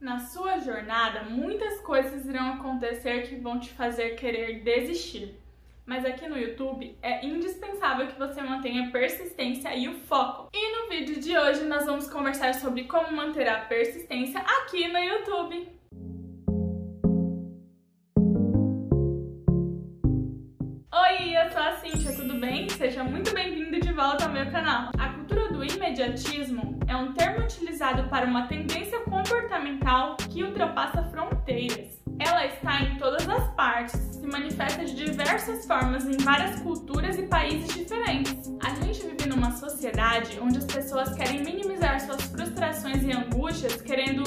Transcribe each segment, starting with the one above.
Na sua jornada, muitas coisas irão acontecer que vão te fazer querer desistir. Mas aqui no YouTube é indispensável que você mantenha persistência e o foco. E no vídeo de hoje nós vamos conversar sobre como manter a persistência aqui no YouTube. Oi, eu sou a Cintia, tudo bem? Seja muito bem-vindo de volta ao meu canal. A cultura do imediatismo é um termo utilizado para uma tendência comportamental que ultrapassa fronteiras. Ela está em todas as partes, se manifesta de diversas formas em várias culturas e países diferentes. A gente vive numa sociedade onde as pessoas querem minimizar suas frustrações e angústias, querendo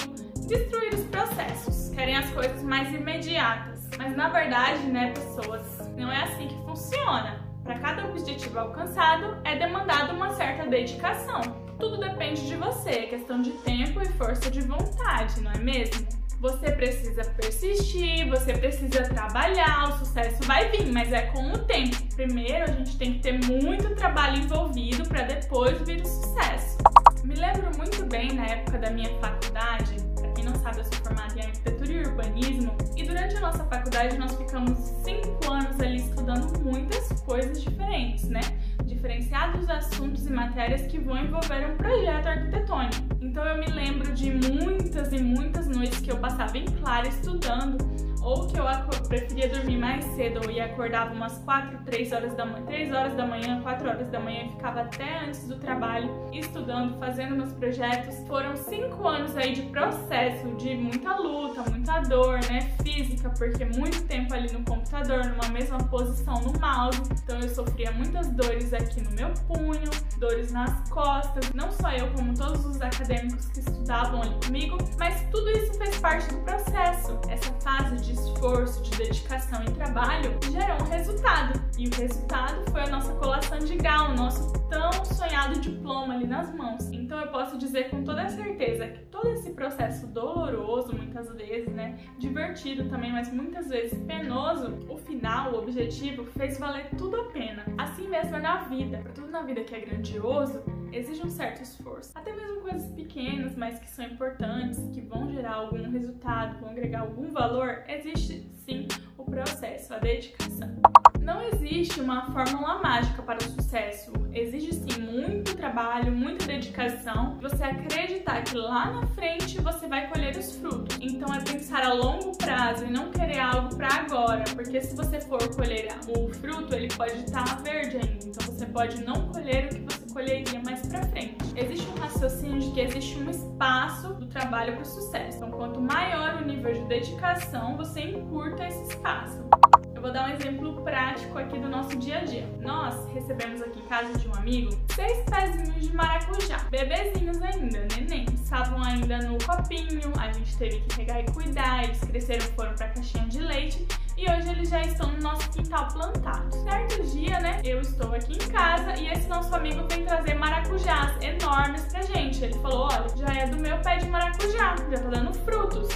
destruir os processos, querem as coisas mais imediatas. Mas na verdade, né, pessoas, não é assim que funciona. Para cada objetivo alcançado, é demandada uma certa dedicação. Tudo depende de você, é questão de tempo e força de vontade, não é mesmo? Você precisa persistir, você precisa trabalhar, o sucesso vai vir, mas é com o tempo. Primeiro, a gente tem que ter muito trabalho envolvido para depois vir o sucesso. Me lembro muito bem na época da minha faculdade, quem não sabe, eu sou formada em arquitetura e urbanismo, e durante a nossa faculdade nós ficamos cinco anos ali estudando muitas coisas diferentes, né? Diferenciados assuntos e matérias que vão envolver um projeto arquitetônico. Então eu me lembro de muitas e muitas noites que eu passava em claro estudando ou que eu preferia dormir mais cedo e acordava umas 4, 3 horas da manhã, 3 horas da manhã, 4 horas da manhã e ficava até antes do trabalho estudando, fazendo meus projetos. Foram 5 anos aí de processo, de muita luta, muita dor, né, física, porque muito tempo ali no computador, numa mesma posição no mouse. Então eu sofria muitas dores aqui no meu punho, dores nas costas, não só eu, como todos os acadêmicos que estudavam ali comigo, mas tudo isso fez parte do processo. Essa fase de esforço, de dedicação e trabalho gerou um resultado. E o resultado foi a nossa colação de grau, o nosso tão sonhado diploma ali nas mãos. Então eu posso dizer com toda certeza que todo esse processo doloroso, muitas vezes, né, divertido também, mas muitas vezes penoso, o final, o objetivo, fez valer tudo a pena. Assim mesmo é na vida. Para tudo na vida que é grandioso, exige um certo esforço. Até mesmo coisas pequenas, mas que são importantes, que vão gerar algum resultado, vão agregar algum valor, existe sim o processo, a dedicação. Não existe uma fórmula mágica para o sucesso. Exige sim muito trabalho, muita dedicação. Você acreditar que lá na frente você vai colher os frutos. Então é pensar a longo prazo e não querer algo para agora, porque se você for colher o fruto, ele pode estar verde ainda. Então você pode não colher o que você colheria mais para frente. Existe um raciocínio de que existe um espaço do trabalho para o sucesso. Então quanto maior o nível de dedicação, você encurta esse espaço. Eu vou dar um exemplo prático aqui do nosso dia a dia. Nós recebemos aqui em casa de um amigo seis pezinhos de maracujá, bebezinhos ainda, neném. Estavam ainda no copinho, a gente teve que regar e cuidar, eles cresceram, foram leite e hoje eles já estão no nosso quintal plantado. Certo dia, né, eu estou aqui em casa e esse nosso amigo vem trazer maracujás enormes pra gente. Ele falou, olha, já é do meu pé de maracujá, já tá dando frutos.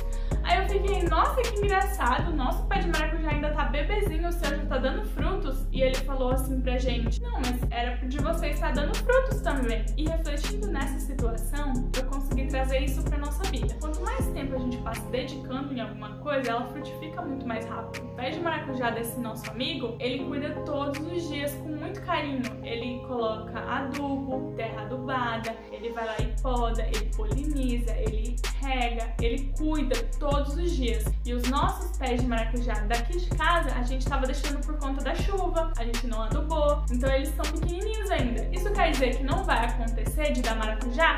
Aí eu fiquei, nossa, que engraçado, nosso pé de maracujá ainda tá bebezinho, o seu já tá dando frutos. E ele falou assim pra gente, não, mas era de você estar dando frutos também. E refletindo nessa situação, eu consegui trazer isso pra nossa vida. Quanto mais tempo a gente passa dedicando em alguma coisa, ela frutifica muito mais rápido. O pé de maracujá desse nosso amigo, ele cuida todos os dias com muito carinho. Ele coloca adubo, terra adubada, ele vai lá e poda, ele poliniza, ele rega, ele cuida todos os dias. E os nossos pés de maracujá daqui de casa, a gente estava deixando por conta da chuva, a gente não adubou, então eles são pequenininhos ainda. Isso quer dizer que não vai acontecer de dar maracujá?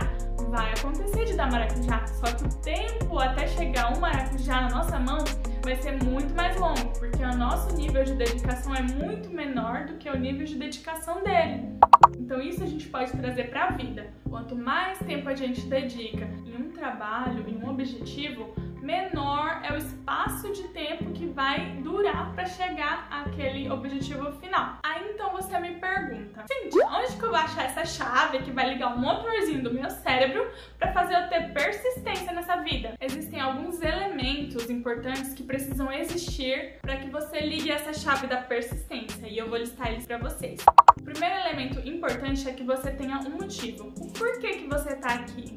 Vai acontecer de dar maracujá, só que o tempo até chegar um maracujá na nossa mão vai ser muito mais longo, porque o nosso nível de dedicação é muito menor do que o nível de dedicação dele. Então isso a gente pode trazer para a vida. Quanto mais tempo a gente dedica em um trabalho, em um objetivo, menor é o espaço de tempo que vai durar para chegar àquele objetivo final. Aí então você me pergunta, Cintia, onde que eu vou achar essa chave que vai ligar o motorzinho do meu cérebro para fazer eu ter persistência nessa vida? Existem alguns elementos importantes que precisam existir para que você ligue essa chave da persistência e eu vou listar eles para vocês. O primeiro elemento importante é que você tenha um motivo. O porquê que você tá aqui?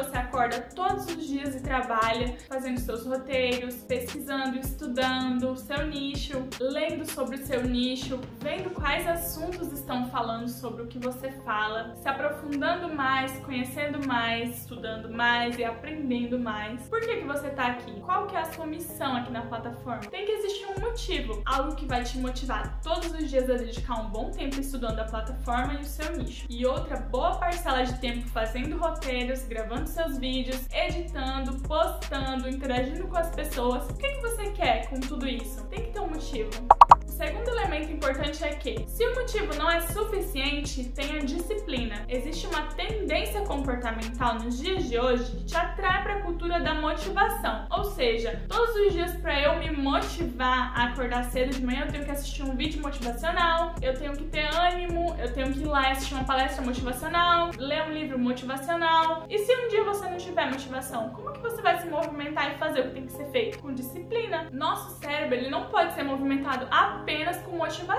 Você acorda todos os dias e trabalha fazendo seus roteiros, pesquisando, estudando o seu nicho, lendo sobre o seu nicho, vendo quais assuntos estão falando sobre o que você fala, se aprofundando mais, conhecendo mais, estudando mais e aprendendo mais. Por que, que você está aqui? Qual que é a sua missão aqui na plataforma? Tem que existir um motivo, algo que vai te motivar todos os dias a dedicar um bom tempo estudando a plataforma e o seu nicho. E outra boa parcela de tempo fazendo roteiros, gravando seus vídeos, editando, postando, interagindo com as pessoas. O que, que você quer com tudo isso? Tem que ter um motivo importante é que, se o motivo não é suficiente, tenha disciplina. Existe uma tendência comportamental nos dias de hoje que te atrai para a cultura da motivação. Ou seja, todos os dias para eu me motivar a acordar cedo de manhã, eu tenho que assistir um vídeo motivacional, eu tenho que ter ânimo, eu tenho que ir lá assistir uma palestra motivacional, ler um livro motivacional. E se um dia você não tiver motivação, como que você vai se movimentar e fazer o que tem que ser feito? Com disciplina. Nosso cérebro, ele não pode ser movimentado apenas com motivação.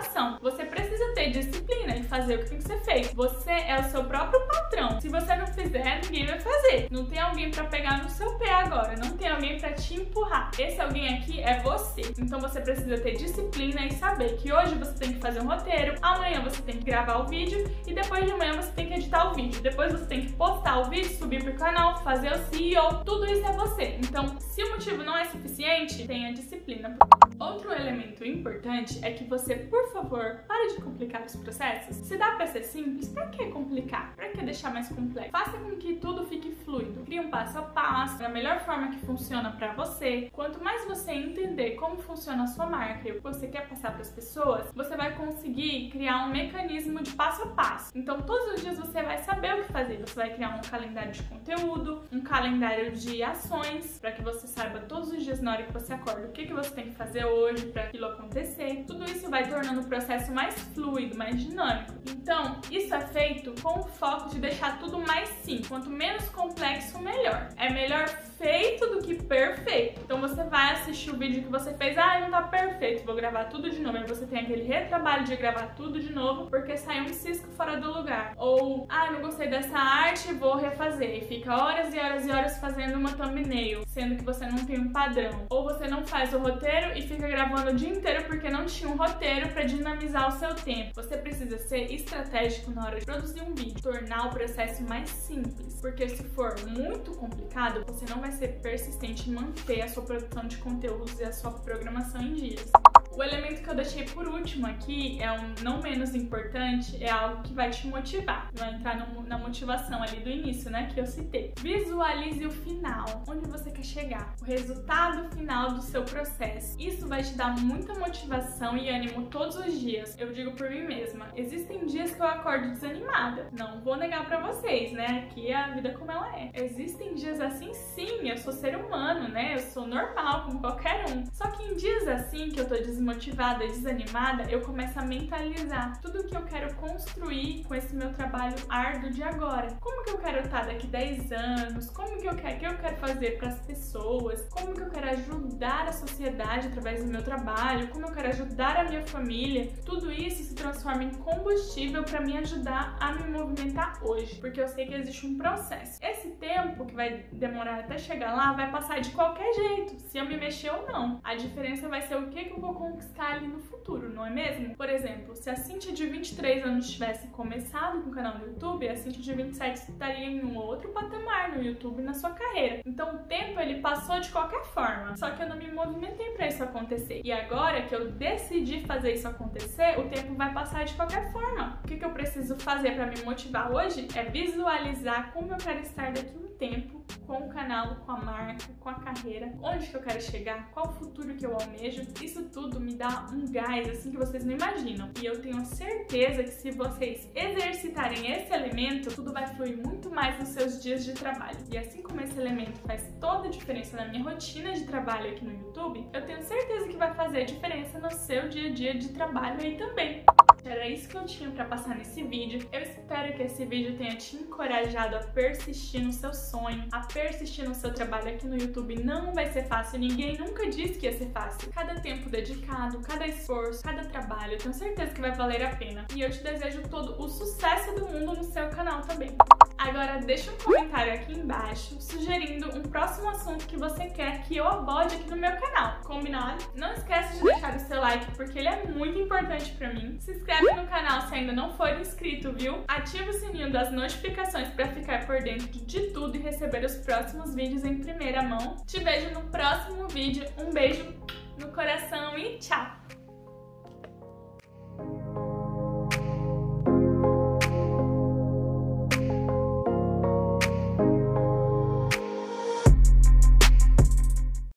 Você precisa ter disciplina e fazer o que tem que ser feito. Você é o seu próprio patrão. Se você não fizer, ninguém vai fazer. Não tem alguém para pegar no seu pé agora, não tem alguém para te empurrar. Esse alguém aqui é você. Então você precisa ter disciplina e saber que hoje você tem que fazer um roteiro, amanhã você tem que gravar o vídeo e depois de amanhã você tem que editar o vídeo. Depois você tem que postar o vídeo, subir pro canal, fazer o CEO. Tudo isso é você. Então, se o motivo não é suficiente, tenha disciplina. Outro elemento importante é que você, por favor, pare de complicar os processos. Se dá para ser simples, para que complicar? Para que deixar mais complexo? Faça com que tudo fique fluido. Crie um passo a passo, da melhor forma que funciona para você. Quanto mais você entender como funciona a sua marca e o que você quer passar para as pessoas, você vai conseguir criar um mecanismo de passo a passo. Então, todos os dias você vai saber o que fazer. Você vai criar um calendário de conteúdo, um calendário de ações, para que você saiba todos os dias na hora que você acorda o que, que você tem que fazer hoje para aquilo acontecer. Tudo isso vai tornando o processo mais fluido, mais dinâmico. Então, isso é feito com o foco de deixar tudo mais simples. Quanto menos complexo, melhor. É melhor feito do que perfeito. Então você vai assistir o vídeo que você fez, ah, não tá perfeito, vou gravar tudo de novo. Aí você tem aquele retrabalho de gravar tudo de novo porque saiu um cisco fora do lugar. Ou, ah, não gostei dessa arte, vou refazer. E fica horas e horas e horas fazendo uma thumbnail, sendo que você não tem um padrão. Ou você não faz o roteiro e fica gravando o dia inteiro porque não tinha um roteiro para dinamizar o seu tempo. Você precisa ser estratégico na hora de produzir um vídeo, tornar o processo mais simples, porque se for muito complicado, você não vai vai ser persistente manter a sua produção de conteúdos e a sua programação em dias. O elemento que eu deixei por último aqui é um não menos importante, é algo que vai te motivar. Vai entrar no, na motivação ali do início, né, que eu citei. Visualize o final, onde você quer chegar, o resultado final do seu processo. Isso vai te dar muita motivação e ânimo todos os dias. Eu digo por mim mesma, existem dias que eu acordo desanimada. Não vou negar para vocês, né? Aqui é a vida como ela é. Existem dias assim sim, eu sou ser humano, né? Eu sou normal como qualquer um. Só que em dias assim que eu tô desmotivada, desmotivada, desanimada, eu começo a mentalizar tudo que eu quero construir com esse meu trabalho árduo de agora. Como que eu quero estar daqui 10 anos? Como que eu quero, que eu quero fazer para as pessoas? Como que eu quero ajudar a sociedade através do meu trabalho? Como eu quero ajudar a minha família? Tudo isso se transforma em combustível para me ajudar a me movimentar hoje, porque eu sei que existe um processo. Esse tempo que vai demorar até chegar lá vai passar de qualquer jeito, se eu me mexer ou não. A diferença vai ser o que, que eu vou conquistar ali no futuro, não é mesmo? Por exemplo, se a Cintia de 23 anos tivesse começado com o canal no YouTube, a Cintia de 27 estaria em um outro patamar no YouTube na sua carreira. Então o tempo ele passou de qualquer forma, só que eu não me movimentei para isso acontecer. E agora que eu decidi fazer isso acontecer, o tempo vai passar de qualquer forma. O que, que eu preciso fazer para me motivar hoje é visualizar como eu quero estar daqui a um tempo com o canal, com a marca, com a carreira, onde que eu quero chegar, qual o futuro que eu almejo. Isso tudo me dá um gás assim que vocês não imaginam. E eu tenho certeza que se vocês exercitarem esse elemento, tudo vai fluir muito mais nos seus dias de trabalho. E assim como esse elemento faz toda a diferença na minha rotina de trabalho aqui no YouTube, eu tenho certeza que vai fazer diferença no seu dia a dia de trabalho aí também. Era isso que eu tinha para passar nesse vídeo. Eu espero que esse vídeo tenha te encorajado a persistir no seu sonho, a persistir no seu trabalho aqui no YouTube. Não vai ser fácil, ninguém nunca disse que ia ser fácil. Cada tempo dedicado, cada esforço, cada trabalho, tenho certeza que vai valer a pena. E eu te desejo todo o sucesso do mundo no seu canal também. Agora deixa um comentário aqui embaixo sugerindo um próximo assunto que você quer que eu aborde aqui no meu canal. Combinado? Não esquece de deixar o seu like porque ele é muito importante para mim. Se inscreve no canal se ainda não for inscrito, viu? Ativa o sininho das notificações para ficar por dentro de tudo e receber os próximos vídeos em primeira mão. Te vejo no próximo vídeo. Um beijo no coração e tchau!